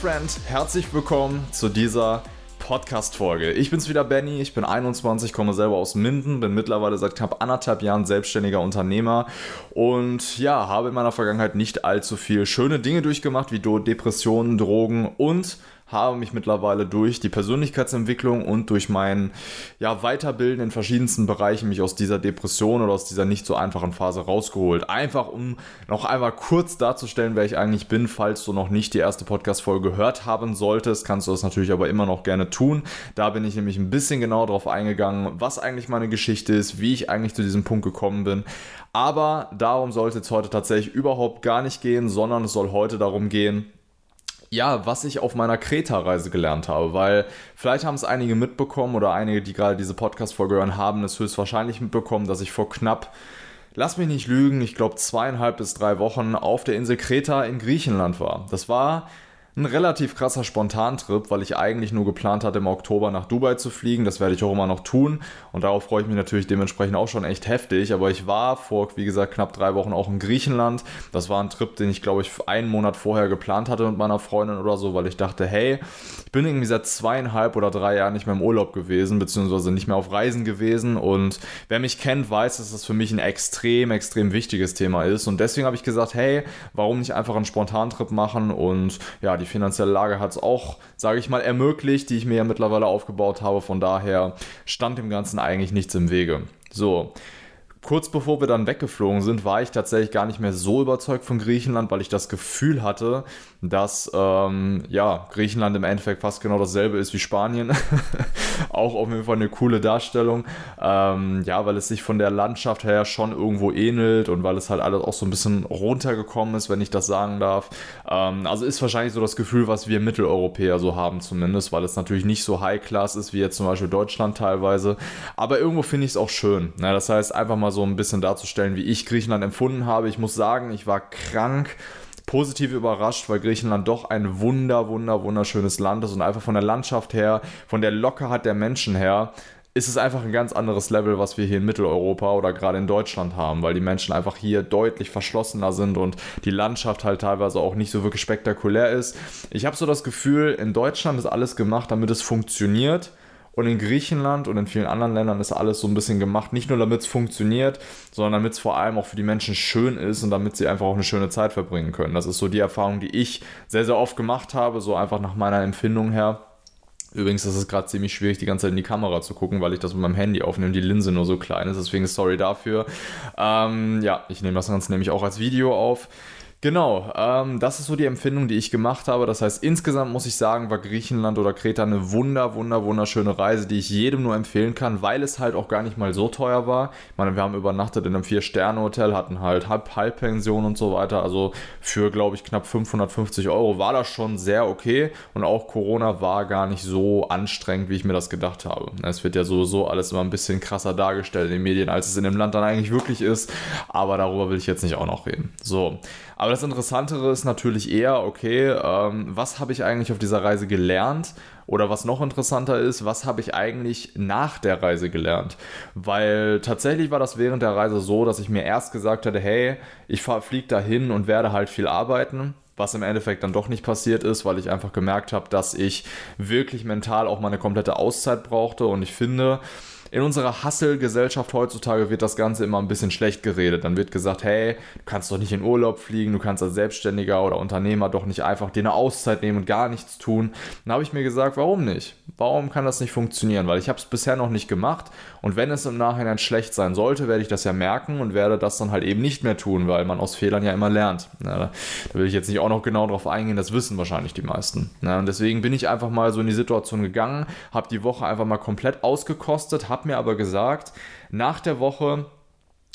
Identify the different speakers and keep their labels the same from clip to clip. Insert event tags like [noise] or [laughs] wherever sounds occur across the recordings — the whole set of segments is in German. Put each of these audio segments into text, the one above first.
Speaker 1: Friend, herzlich willkommen zu dieser Podcast-Folge. Ich bin's wieder, Benny. Ich bin 21, komme selber aus Minden, bin mittlerweile seit knapp anderthalb Jahren selbstständiger Unternehmer und ja, habe in meiner Vergangenheit nicht allzu viel schöne Dinge durchgemacht, wie Depressionen, Drogen und habe mich mittlerweile durch die Persönlichkeitsentwicklung und durch mein ja, Weiterbilden in verschiedensten Bereichen mich aus dieser Depression oder aus dieser nicht so einfachen Phase rausgeholt. Einfach um noch einmal kurz darzustellen, wer ich eigentlich bin, falls du noch nicht die erste Podcast-Folge gehört haben solltest, kannst du das natürlich aber immer noch gerne tun. Da bin ich nämlich ein bisschen genau darauf eingegangen, was eigentlich meine Geschichte ist, wie ich eigentlich zu diesem Punkt gekommen bin. Aber darum sollte es heute tatsächlich überhaupt gar nicht gehen, sondern es soll heute darum gehen, ja, was ich auf meiner Kreta-Reise gelernt habe, weil vielleicht haben es einige mitbekommen oder einige, die gerade diese Podcast-Folge hören, haben es höchstwahrscheinlich mitbekommen, dass ich vor knapp, lass mich nicht lügen, ich glaube zweieinhalb bis drei Wochen auf der Insel Kreta in Griechenland war. Das war ein relativ krasser Spontantrip, weil ich eigentlich nur geplant hatte, im Oktober nach Dubai zu fliegen. Das werde ich auch immer noch tun. Und darauf freue ich mich natürlich dementsprechend auch schon echt heftig. Aber ich war vor, wie gesagt, knapp drei Wochen auch in Griechenland. Das war ein Trip, den ich, glaube ich, einen Monat vorher geplant hatte mit meiner Freundin oder so, weil ich dachte, hey, ich bin irgendwie seit zweieinhalb oder drei Jahren nicht mehr im Urlaub gewesen, beziehungsweise nicht mehr auf Reisen gewesen. Und wer mich kennt, weiß, dass das für mich ein extrem, extrem wichtiges Thema ist. Und deswegen habe ich gesagt, hey, warum nicht einfach einen Spontantrip machen und ja, die finanzielle Lage hat es auch, sage ich mal, ermöglicht, die ich mir ja mittlerweile aufgebaut habe. Von daher stand dem Ganzen eigentlich nichts im Wege. So, kurz bevor wir dann weggeflogen sind, war ich tatsächlich gar nicht mehr so überzeugt von Griechenland, weil ich das Gefühl hatte, dass ähm, ja, Griechenland im Endeffekt fast genau dasselbe ist wie Spanien. [laughs] auch auf jeden Fall eine coole Darstellung. Ähm, ja, weil es sich von der Landschaft her schon irgendwo ähnelt und weil es halt alles auch so ein bisschen runtergekommen ist, wenn ich das sagen darf. Ähm, also ist wahrscheinlich so das Gefühl, was wir Mitteleuropäer so haben zumindest, weil es natürlich nicht so High-Class ist wie jetzt zum Beispiel Deutschland teilweise. Aber irgendwo finde ich es auch schön. Ja, das heißt, einfach mal so ein bisschen darzustellen, wie ich Griechenland empfunden habe. Ich muss sagen, ich war krank positiv überrascht, weil Griechenland doch ein wunder, wunder, wunderschönes Land ist und einfach von der Landschaft her, von der Lockerheit der Menschen her, ist es einfach ein ganz anderes Level, was wir hier in Mitteleuropa oder gerade in Deutschland haben, weil die Menschen einfach hier deutlich verschlossener sind und die Landschaft halt teilweise auch nicht so wirklich spektakulär ist. Ich habe so das Gefühl, in Deutschland ist alles gemacht, damit es funktioniert. Und in Griechenland und in vielen anderen Ländern ist alles so ein bisschen gemacht, nicht nur damit es funktioniert, sondern damit es vor allem auch für die Menschen schön ist und damit sie einfach auch eine schöne Zeit verbringen können. Das ist so die Erfahrung, die ich sehr, sehr oft gemacht habe, so einfach nach meiner Empfindung her. Übrigens ist es gerade ziemlich schwierig, die ganze Zeit in die Kamera zu gucken, weil ich das mit meinem Handy aufnehme, die Linse nur so klein ist. Deswegen sorry dafür. Ähm, ja, ich nehme das Ganze nämlich auch als Video auf. Genau, ähm, das ist so die Empfindung, die ich gemacht habe. Das heißt, insgesamt muss ich sagen, war Griechenland oder Kreta eine wunder, wunder, wunderschöne Reise, die ich jedem nur empfehlen kann, weil es halt auch gar nicht mal so teuer war. Ich meine, wir haben übernachtet in einem Vier-Sterne-Hotel, hatten halt Halb Halbpension und so weiter. Also für, glaube ich, knapp 550 Euro war das schon sehr okay. Und auch Corona war gar nicht so anstrengend, wie ich mir das gedacht habe. Es wird ja sowieso alles immer ein bisschen krasser dargestellt in den Medien, als es in dem Land dann eigentlich wirklich ist. Aber darüber will ich jetzt nicht auch noch reden. So. Aber das Interessantere ist natürlich eher, okay, ähm, was habe ich eigentlich auf dieser Reise gelernt? Oder was noch interessanter ist, was habe ich eigentlich nach der Reise gelernt? Weil tatsächlich war das während der Reise so, dass ich mir erst gesagt hatte, hey, ich fliege dahin und werde halt viel arbeiten was im Endeffekt dann doch nicht passiert ist, weil ich einfach gemerkt habe, dass ich wirklich mental auch mal eine komplette Auszeit brauchte und ich finde, in unserer Hustle-Gesellschaft heutzutage wird das Ganze immer ein bisschen schlecht geredet. Dann wird gesagt, hey, du kannst doch nicht in Urlaub fliegen, du kannst als Selbstständiger oder Unternehmer doch nicht einfach dir eine Auszeit nehmen und gar nichts tun. Dann habe ich mir gesagt, warum nicht? Warum kann das nicht funktionieren? Weil ich habe es bisher noch nicht gemacht und wenn es im Nachhinein schlecht sein sollte, werde ich das ja merken und werde das dann halt eben nicht mehr tun, weil man aus Fehlern ja immer lernt. Da will ich jetzt nicht auch noch genau drauf eingehen, das wissen wahrscheinlich die meisten. Und deswegen bin ich einfach mal so in die Situation gegangen, habe die Woche einfach mal komplett ausgekostet, habe habe mir aber gesagt, nach der Woche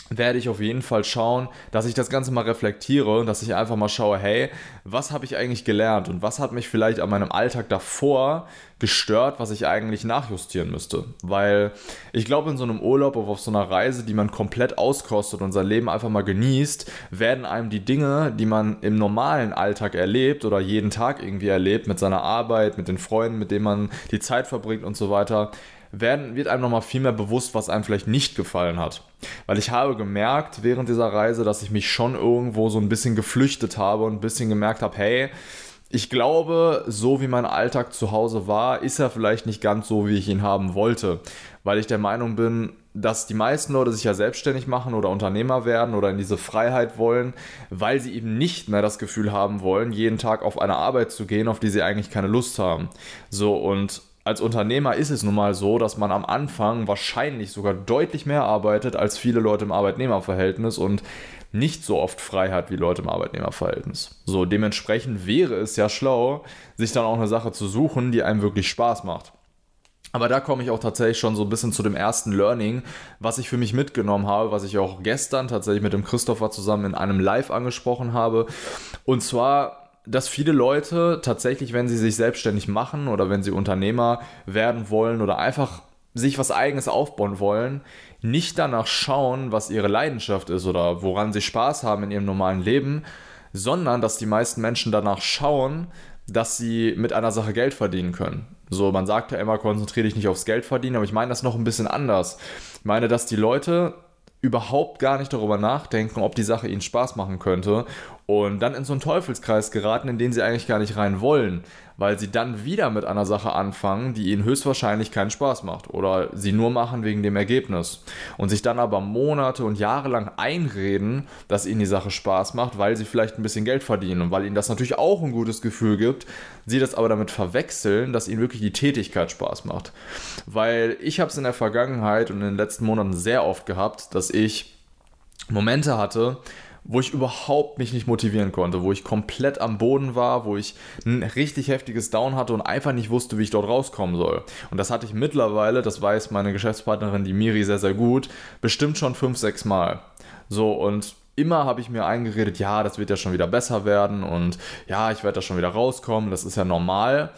Speaker 1: werde ich auf jeden Fall schauen, dass ich das Ganze mal reflektiere und dass ich einfach mal schaue, hey, was habe ich eigentlich gelernt und was hat mich vielleicht an meinem Alltag davor gestört, was ich eigentlich nachjustieren müsste. Weil ich glaube, in so einem Urlaub oder auf so einer Reise, die man komplett auskostet und sein Leben einfach mal genießt, werden einem die Dinge, die man im normalen Alltag erlebt oder jeden Tag irgendwie erlebt, mit seiner Arbeit, mit den Freunden, mit denen man die Zeit verbringt und so weiter, werden, wird einem nochmal viel mehr bewusst, was einem vielleicht nicht gefallen hat. Weil ich habe gemerkt während dieser Reise, dass ich mich schon irgendwo so ein bisschen geflüchtet habe und ein bisschen gemerkt habe, hey, ich glaube, so wie mein Alltag zu Hause war, ist er vielleicht nicht ganz so, wie ich ihn haben wollte. Weil ich der Meinung bin, dass die meisten Leute sich ja selbstständig machen oder Unternehmer werden oder in diese Freiheit wollen, weil sie eben nicht mehr das Gefühl haben wollen, jeden Tag auf eine Arbeit zu gehen, auf die sie eigentlich keine Lust haben. So und als Unternehmer ist es nun mal so, dass man am Anfang wahrscheinlich sogar deutlich mehr arbeitet als viele Leute im Arbeitnehmerverhältnis und nicht so oft frei hat wie Leute im Arbeitnehmerverhältnis. So, dementsprechend wäre es ja schlau, sich dann auch eine Sache zu suchen, die einem wirklich Spaß macht. Aber da komme ich auch tatsächlich schon so ein bisschen zu dem ersten Learning, was ich für mich mitgenommen habe, was ich auch gestern tatsächlich mit dem Christopher zusammen in einem Live angesprochen habe. Und zwar, dass viele Leute tatsächlich, wenn sie sich selbstständig machen oder wenn sie Unternehmer werden wollen oder einfach sich was eigenes aufbauen wollen, nicht danach schauen, was ihre Leidenschaft ist oder woran sie Spaß haben in ihrem normalen Leben, sondern dass die meisten Menschen danach schauen, dass sie mit einer Sache Geld verdienen können. So, man sagt ja immer, konzentriere dich nicht aufs Geld verdienen, aber ich meine das noch ein bisschen anders. Ich meine, dass die Leute überhaupt gar nicht darüber nachdenken, ob die Sache ihnen Spaß machen könnte und dann in so einen Teufelskreis geraten, in den sie eigentlich gar nicht rein wollen weil sie dann wieder mit einer Sache anfangen, die ihnen höchstwahrscheinlich keinen Spaß macht oder sie nur machen wegen dem Ergebnis und sich dann aber Monate und Jahre lang einreden, dass ihnen die Sache Spaß macht, weil sie vielleicht ein bisschen Geld verdienen und weil ihnen das natürlich auch ein gutes Gefühl gibt, sie das aber damit verwechseln, dass ihnen wirklich die Tätigkeit Spaß macht. Weil ich habe es in der Vergangenheit und in den letzten Monaten sehr oft gehabt, dass ich Momente hatte, wo ich überhaupt mich nicht motivieren konnte, wo ich komplett am Boden war, wo ich ein richtig heftiges Down hatte und einfach nicht wusste, wie ich dort rauskommen soll. Und das hatte ich mittlerweile, das weiß meine Geschäftspartnerin, die Miri, sehr, sehr gut, bestimmt schon fünf, sechs Mal. So, und immer habe ich mir eingeredet, ja, das wird ja schon wieder besser werden und ja, ich werde da schon wieder rauskommen, das ist ja normal.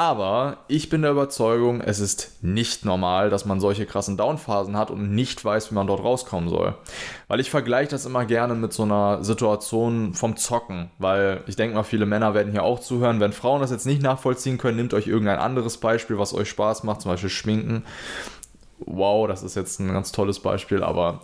Speaker 1: Aber ich bin der Überzeugung, es ist nicht normal, dass man solche krassen Downphasen hat und nicht weiß, wie man dort rauskommen soll. Weil ich vergleiche das immer gerne mit so einer Situation vom Zocken. Weil ich denke mal, viele Männer werden hier auch zuhören. Wenn Frauen das jetzt nicht nachvollziehen können, nehmt euch irgendein anderes Beispiel, was euch Spaß macht, zum Beispiel Schminken wow, das ist jetzt ein ganz tolles Beispiel, aber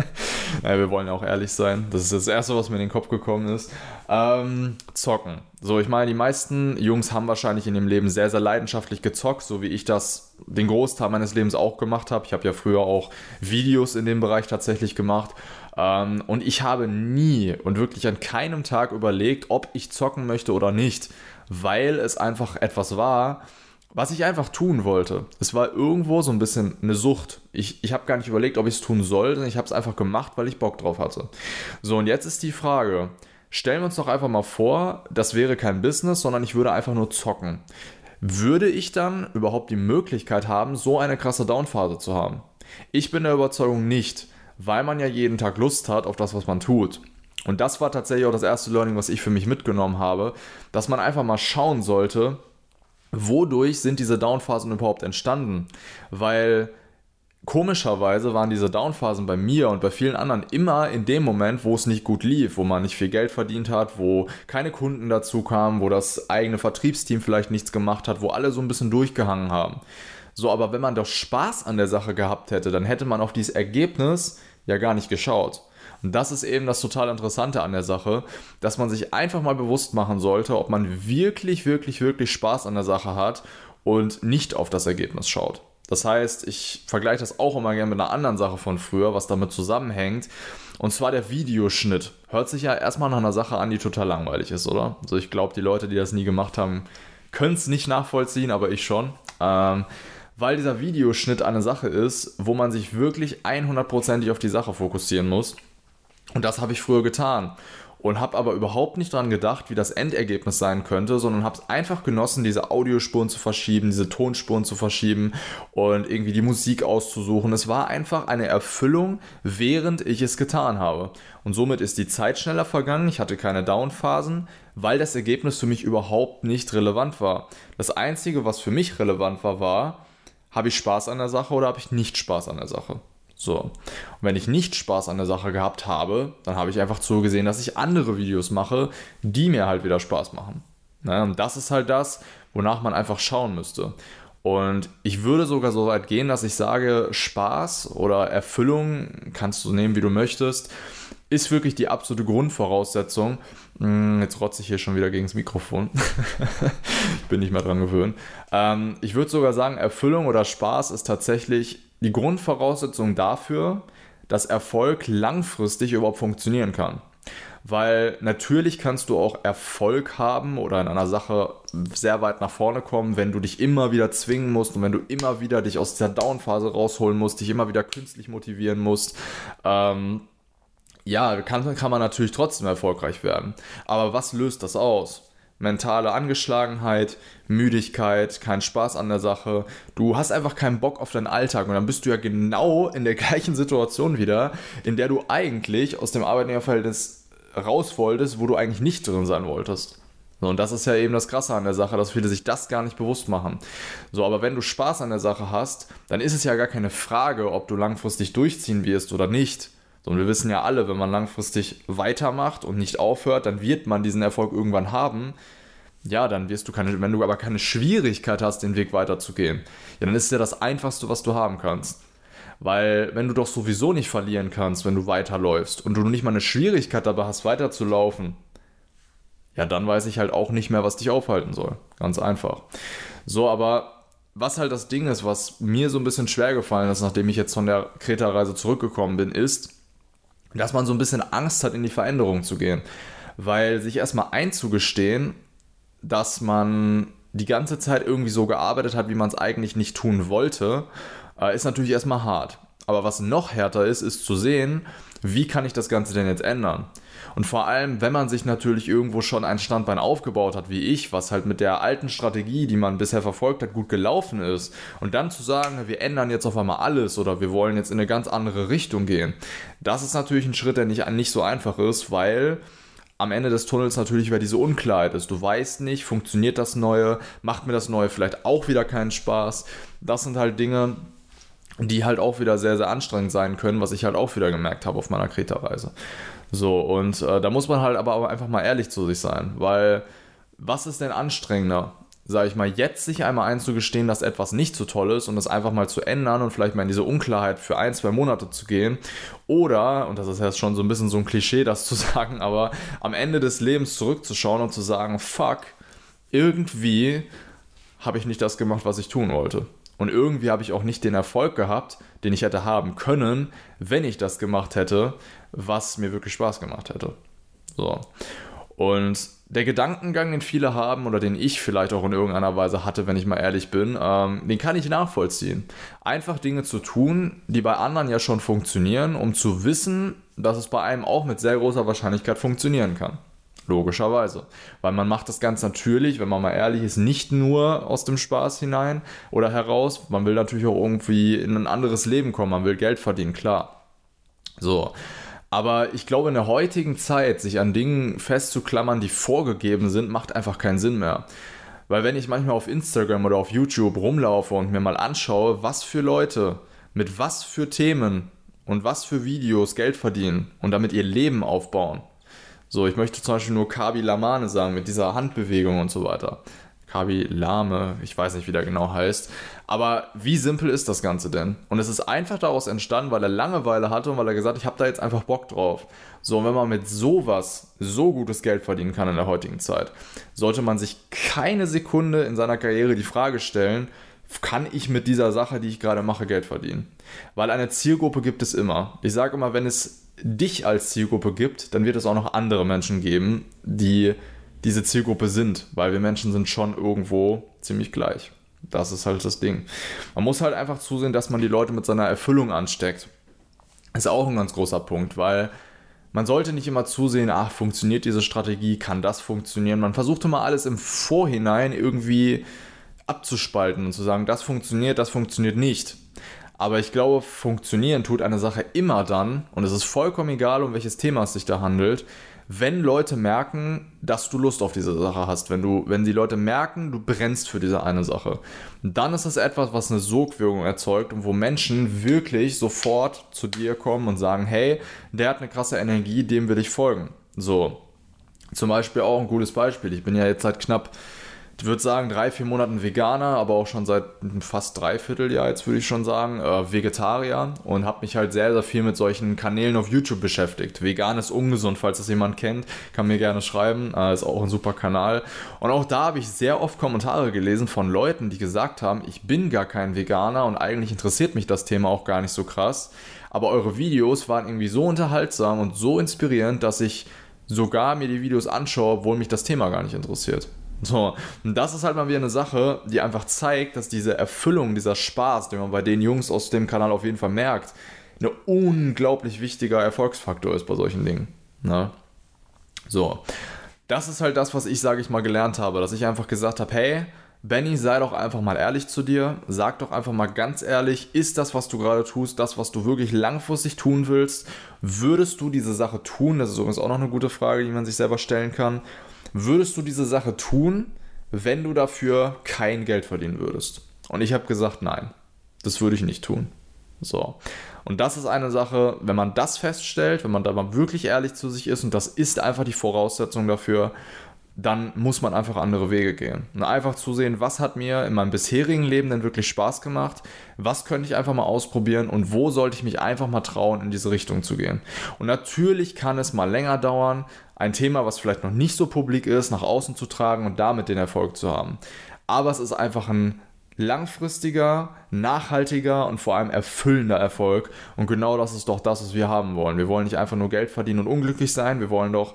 Speaker 1: [laughs] naja, wir wollen ja auch ehrlich sein. Das ist das Erste, was mir in den Kopf gekommen ist. Ähm, zocken. So, ich meine, die meisten Jungs haben wahrscheinlich in ihrem Leben sehr, sehr leidenschaftlich gezockt, so wie ich das den Großteil meines Lebens auch gemacht habe. Ich habe ja früher auch Videos in dem Bereich tatsächlich gemacht. Ähm, und ich habe nie und wirklich an keinem Tag überlegt, ob ich zocken möchte oder nicht, weil es einfach etwas war, was ich einfach tun wollte. Es war irgendwo so ein bisschen eine Sucht. Ich, ich habe gar nicht überlegt, ob ich es tun soll, sondern ich habe es einfach gemacht, weil ich Bock drauf hatte. So, und jetzt ist die Frage, stellen wir uns doch einfach mal vor, das wäre kein Business, sondern ich würde einfach nur zocken. Würde ich dann überhaupt die Möglichkeit haben, so eine krasse Downphase zu haben? Ich bin der Überzeugung nicht, weil man ja jeden Tag Lust hat auf das, was man tut. Und das war tatsächlich auch das erste Learning, was ich für mich mitgenommen habe, dass man einfach mal schauen sollte, wodurch sind diese Downphasen überhaupt entstanden? Weil komischerweise waren diese Downphasen bei mir und bei vielen anderen immer in dem Moment, wo es nicht gut lief, wo man nicht viel Geld verdient hat, wo keine Kunden dazu kamen, wo das eigene Vertriebsteam vielleicht nichts gemacht hat, wo alle so ein bisschen durchgehangen haben. So, aber wenn man doch Spaß an der Sache gehabt hätte, dann hätte man auf dieses Ergebnis ja gar nicht geschaut. Das ist eben das total Interessante an der Sache, dass man sich einfach mal bewusst machen sollte, ob man wirklich, wirklich, wirklich Spaß an der Sache hat und nicht auf das Ergebnis schaut. Das heißt, ich vergleiche das auch immer gerne mit einer anderen Sache von früher, was damit zusammenhängt. Und zwar der Videoschnitt. Hört sich ja erstmal nach einer Sache an, die total langweilig ist, oder? Also ich glaube, die Leute, die das nie gemacht haben, können es nicht nachvollziehen, aber ich schon. Ähm, weil dieser Videoschnitt eine Sache ist, wo man sich wirklich 100%ig auf die Sache fokussieren muss. Und das habe ich früher getan und habe aber überhaupt nicht daran gedacht, wie das Endergebnis sein könnte, sondern habe es einfach genossen, diese Audiospuren zu verschieben, diese Tonspuren zu verschieben und irgendwie die Musik auszusuchen. Es war einfach eine Erfüllung, während ich es getan habe. Und somit ist die Zeit schneller vergangen, ich hatte keine Downphasen, weil das Ergebnis für mich überhaupt nicht relevant war. Das Einzige, was für mich relevant war, war, habe ich Spaß an der Sache oder habe ich nicht Spaß an der Sache? So. Und wenn ich nicht Spaß an der Sache gehabt habe, dann habe ich einfach zugesehen, dass ich andere Videos mache, die mir halt wieder Spaß machen. Ne? Und das ist halt das, wonach man einfach schauen müsste. Und ich würde sogar so weit gehen, dass ich sage, Spaß oder Erfüllung kannst du nehmen, wie du möchtest, ist wirklich die absolute Grundvoraussetzung. Hm, jetzt rotze ich hier schon wieder gegen das Mikrofon. ich [laughs] bin nicht mehr dran gewöhnt. Ähm, ich würde sogar sagen, Erfüllung oder Spaß ist tatsächlich die Grundvoraussetzung dafür, dass Erfolg langfristig überhaupt funktionieren kann. Weil natürlich kannst du auch Erfolg haben oder in einer Sache sehr weit nach vorne kommen, wenn du dich immer wieder zwingen musst und wenn du immer wieder dich aus dieser Downphase rausholen musst, dich immer wieder künstlich motivieren musst. Ähm, ja, kann, kann man natürlich trotzdem erfolgreich werden. Aber was löst das aus? Mentale Angeschlagenheit, Müdigkeit, kein Spaß an der Sache. Du hast einfach keinen Bock auf deinen Alltag und dann bist du ja genau in der [laughs] gleichen Situation wieder, in der du eigentlich aus dem Arbeitnehmerverhältnis raus wolltest, wo du eigentlich nicht drin sein wolltest. So, und das ist ja eben das Krasse an der Sache, dass viele sich das gar nicht bewusst machen. So, aber wenn du Spaß an der Sache hast, dann ist es ja gar keine Frage, ob du langfristig durchziehen wirst oder nicht. So, und wir wissen ja alle, wenn man langfristig weitermacht und nicht aufhört, dann wird man diesen Erfolg irgendwann haben. Ja, dann wirst du keine, wenn du aber keine Schwierigkeit hast, den Weg weiterzugehen, ja, dann ist ja das Einfachste, was du haben kannst. Weil, wenn du doch sowieso nicht verlieren kannst, wenn du weiterläufst und du nicht mal eine Schwierigkeit dabei hast, weiterzulaufen, ja, dann weiß ich halt auch nicht mehr, was dich aufhalten soll. Ganz einfach. So, aber was halt das Ding ist, was mir so ein bisschen schwer gefallen ist, nachdem ich jetzt von der Kreta-Reise zurückgekommen bin, ist, dass man so ein bisschen Angst hat, in die Veränderung zu gehen. Weil sich erstmal einzugestehen, dass man die ganze Zeit irgendwie so gearbeitet hat, wie man es eigentlich nicht tun wollte, äh, ist natürlich erstmal hart. Aber was noch härter ist, ist zu sehen, wie kann ich das Ganze denn jetzt ändern? Und vor allem, wenn man sich natürlich irgendwo schon ein Standbein aufgebaut hat, wie ich, was halt mit der alten Strategie, die man bisher verfolgt hat, gut gelaufen ist, und dann zu sagen, wir ändern jetzt auf einmal alles oder wir wollen jetzt in eine ganz andere Richtung gehen, das ist natürlich ein Schritt, der nicht, nicht so einfach ist, weil am Ende des Tunnels natürlich wieder diese Unklarheit ist. Du weißt nicht, funktioniert das Neue, macht mir das Neue vielleicht auch wieder keinen Spaß. Das sind halt Dinge, die halt auch wieder sehr, sehr anstrengend sein können, was ich halt auch wieder gemerkt habe auf meiner Kreta-Reise. So, und äh, da muss man halt aber einfach mal ehrlich zu sich sein, weil was ist denn anstrengender? Sag ich mal, jetzt sich einmal einzugestehen, dass etwas nicht so toll ist und das einfach mal zu ändern und vielleicht mal in diese Unklarheit für ein, zwei Monate zu gehen. Oder, und das ist jetzt schon so ein bisschen so ein Klischee, das zu [laughs] sagen, aber am Ende des Lebens zurückzuschauen und zu sagen, fuck, irgendwie habe ich nicht das gemacht, was ich tun wollte. Und irgendwie habe ich auch nicht den Erfolg gehabt, den ich hätte haben können, wenn ich das gemacht hätte, was mir wirklich Spaß gemacht hätte. So. Und der Gedankengang, den viele haben oder den ich vielleicht auch in irgendeiner Weise hatte, wenn ich mal ehrlich bin, ähm, den kann ich nachvollziehen. Einfach Dinge zu tun, die bei anderen ja schon funktionieren, um zu wissen, dass es bei einem auch mit sehr großer Wahrscheinlichkeit funktionieren kann. Logischerweise. Weil man macht das ganz natürlich, wenn man mal ehrlich ist, nicht nur aus dem Spaß hinein oder heraus. Man will natürlich auch irgendwie in ein anderes Leben kommen. Man will Geld verdienen, klar. So. Aber ich glaube, in der heutigen Zeit, sich an Dingen festzuklammern, die vorgegeben sind, macht einfach keinen Sinn mehr. Weil wenn ich manchmal auf Instagram oder auf YouTube rumlaufe und mir mal anschaue, was für Leute mit was für Themen und was für Videos Geld verdienen und damit ihr Leben aufbauen, so, ich möchte zum Beispiel nur Kabi Lamane sagen, mit dieser Handbewegung und so weiter. Kabi Lame, ich weiß nicht, wie der genau heißt. Aber wie simpel ist das Ganze denn? Und es ist einfach daraus entstanden, weil er Langeweile hatte und weil er gesagt hat, ich habe da jetzt einfach Bock drauf. So, und wenn man mit sowas so gutes Geld verdienen kann in der heutigen Zeit, sollte man sich keine Sekunde in seiner Karriere die Frage stellen, kann ich mit dieser Sache, die ich gerade mache, Geld verdienen? Weil eine Zielgruppe gibt es immer. Ich sage immer, wenn es dich als Zielgruppe gibt, dann wird es auch noch andere Menschen geben, die diese Zielgruppe sind, weil wir Menschen sind schon irgendwo ziemlich gleich. Das ist halt das Ding. Man muss halt einfach zusehen, dass man die Leute mit seiner Erfüllung ansteckt. Ist auch ein ganz großer Punkt, weil man sollte nicht immer zusehen, ach, funktioniert diese Strategie, kann das funktionieren. Man versucht immer alles im Vorhinein irgendwie abzuspalten und zu sagen, das funktioniert, das funktioniert nicht. Aber ich glaube, funktionieren tut eine Sache immer dann, und es ist vollkommen egal, um welches Thema es sich da handelt, wenn Leute merken, dass du Lust auf diese Sache hast, wenn du, wenn die Leute merken, du brennst für diese eine Sache, dann ist das etwas, was eine Sogwirkung erzeugt und wo Menschen wirklich sofort zu dir kommen und sagen, hey, der hat eine krasse Energie, dem will ich folgen. So, zum Beispiel auch ein gutes Beispiel. Ich bin ja jetzt seit knapp ich würde sagen, drei, vier Monaten Veganer, aber auch schon seit fast dreiviertel Jahr, jetzt würde ich schon sagen, äh, Vegetarier und habe mich halt sehr, sehr viel mit solchen Kanälen auf YouTube beschäftigt. Vegan ist ungesund, falls das jemand kennt, kann mir gerne schreiben, äh, ist auch ein super Kanal. Und auch da habe ich sehr oft Kommentare gelesen von Leuten, die gesagt haben, ich bin gar kein Veganer und eigentlich interessiert mich das Thema auch gar nicht so krass. Aber eure Videos waren irgendwie so unterhaltsam und so inspirierend, dass ich sogar mir die Videos anschaue, obwohl mich das Thema gar nicht interessiert. So, und das ist halt mal wieder eine Sache, die einfach zeigt, dass diese Erfüllung, dieser Spaß, den man bei den Jungs aus dem Kanal auf jeden Fall merkt, ein unglaublich wichtiger Erfolgsfaktor ist bei solchen Dingen. Ne? So, das ist halt das, was ich, sage ich mal, gelernt habe, dass ich einfach gesagt habe, hey, Benny, sei doch einfach mal ehrlich zu dir. Sag doch einfach mal ganz ehrlich, ist das, was du gerade tust, das, was du wirklich langfristig tun willst? Würdest du diese Sache tun? Das ist übrigens auch noch eine gute Frage, die man sich selber stellen kann. Würdest du diese Sache tun, wenn du dafür kein Geld verdienen würdest? Und ich habe gesagt, nein, das würde ich nicht tun. So. Und das ist eine Sache, wenn man das feststellt, wenn man da mal wirklich ehrlich zu sich ist, und das ist einfach die Voraussetzung dafür, dann muss man einfach andere Wege gehen. Und einfach zu sehen, was hat mir in meinem bisherigen Leben denn wirklich Spaß gemacht, was könnte ich einfach mal ausprobieren und wo sollte ich mich einfach mal trauen, in diese Richtung zu gehen. Und natürlich kann es mal länger dauern, ein Thema, was vielleicht noch nicht so publik ist, nach außen zu tragen und damit den Erfolg zu haben. Aber es ist einfach ein langfristiger, nachhaltiger und vor allem erfüllender Erfolg. Und genau das ist doch das, was wir haben wollen. Wir wollen nicht einfach nur Geld verdienen und unglücklich sein, wir wollen doch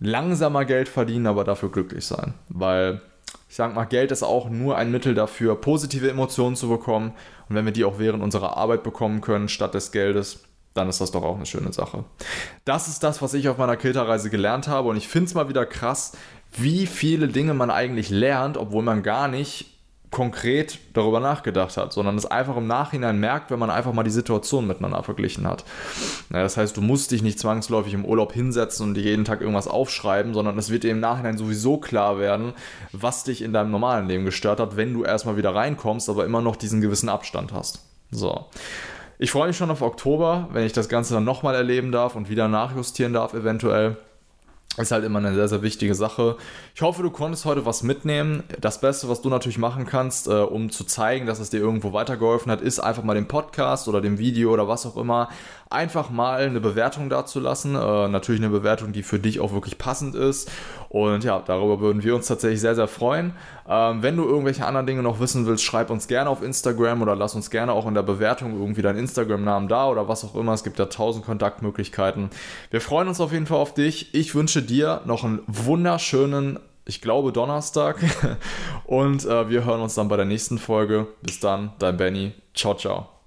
Speaker 1: langsamer Geld verdienen, aber dafür glücklich sein. Weil ich sage mal, Geld ist auch nur ein Mittel dafür, positive Emotionen zu bekommen. Und wenn wir die auch während unserer Arbeit bekommen können, statt des Geldes, dann ist das doch auch eine schöne Sache. Das ist das, was ich auf meiner Kilterreise gelernt habe. Und ich finde es mal wieder krass, wie viele Dinge man eigentlich lernt, obwohl man gar nicht konkret darüber nachgedacht hat, sondern es einfach im Nachhinein merkt, wenn man einfach mal die Situation miteinander verglichen hat. Das heißt, du musst dich nicht zwangsläufig im Urlaub hinsetzen und dir jeden Tag irgendwas aufschreiben, sondern es wird dir im Nachhinein sowieso klar werden, was dich in deinem normalen Leben gestört hat, wenn du erstmal wieder reinkommst, aber immer noch diesen gewissen Abstand hast. So. Ich freue mich schon auf Oktober, wenn ich das Ganze dann nochmal erleben darf und wieder nachjustieren darf, eventuell. Ist halt immer eine sehr, sehr wichtige Sache. Ich hoffe, du konntest heute was mitnehmen. Das Beste, was du natürlich machen kannst, äh, um zu zeigen, dass es dir irgendwo weitergeholfen hat, ist einfach mal den Podcast oder dem Video oder was auch immer einfach mal eine Bewertung dazulassen. Äh, natürlich eine Bewertung, die für dich auch wirklich passend ist. Und ja, darüber würden wir uns tatsächlich sehr, sehr freuen. Ähm, wenn du irgendwelche anderen Dinge noch wissen willst, schreib uns gerne auf Instagram oder lass uns gerne auch in der Bewertung irgendwie deinen Instagram-Namen da oder was auch immer. Es gibt ja tausend Kontaktmöglichkeiten. Wir freuen uns auf jeden Fall auf dich. Ich wünsche dir noch einen wunderschönen ich glaube Donnerstag. [laughs] Und äh, wir hören uns dann bei der nächsten Folge. Bis dann, dein Benny. Ciao, ciao.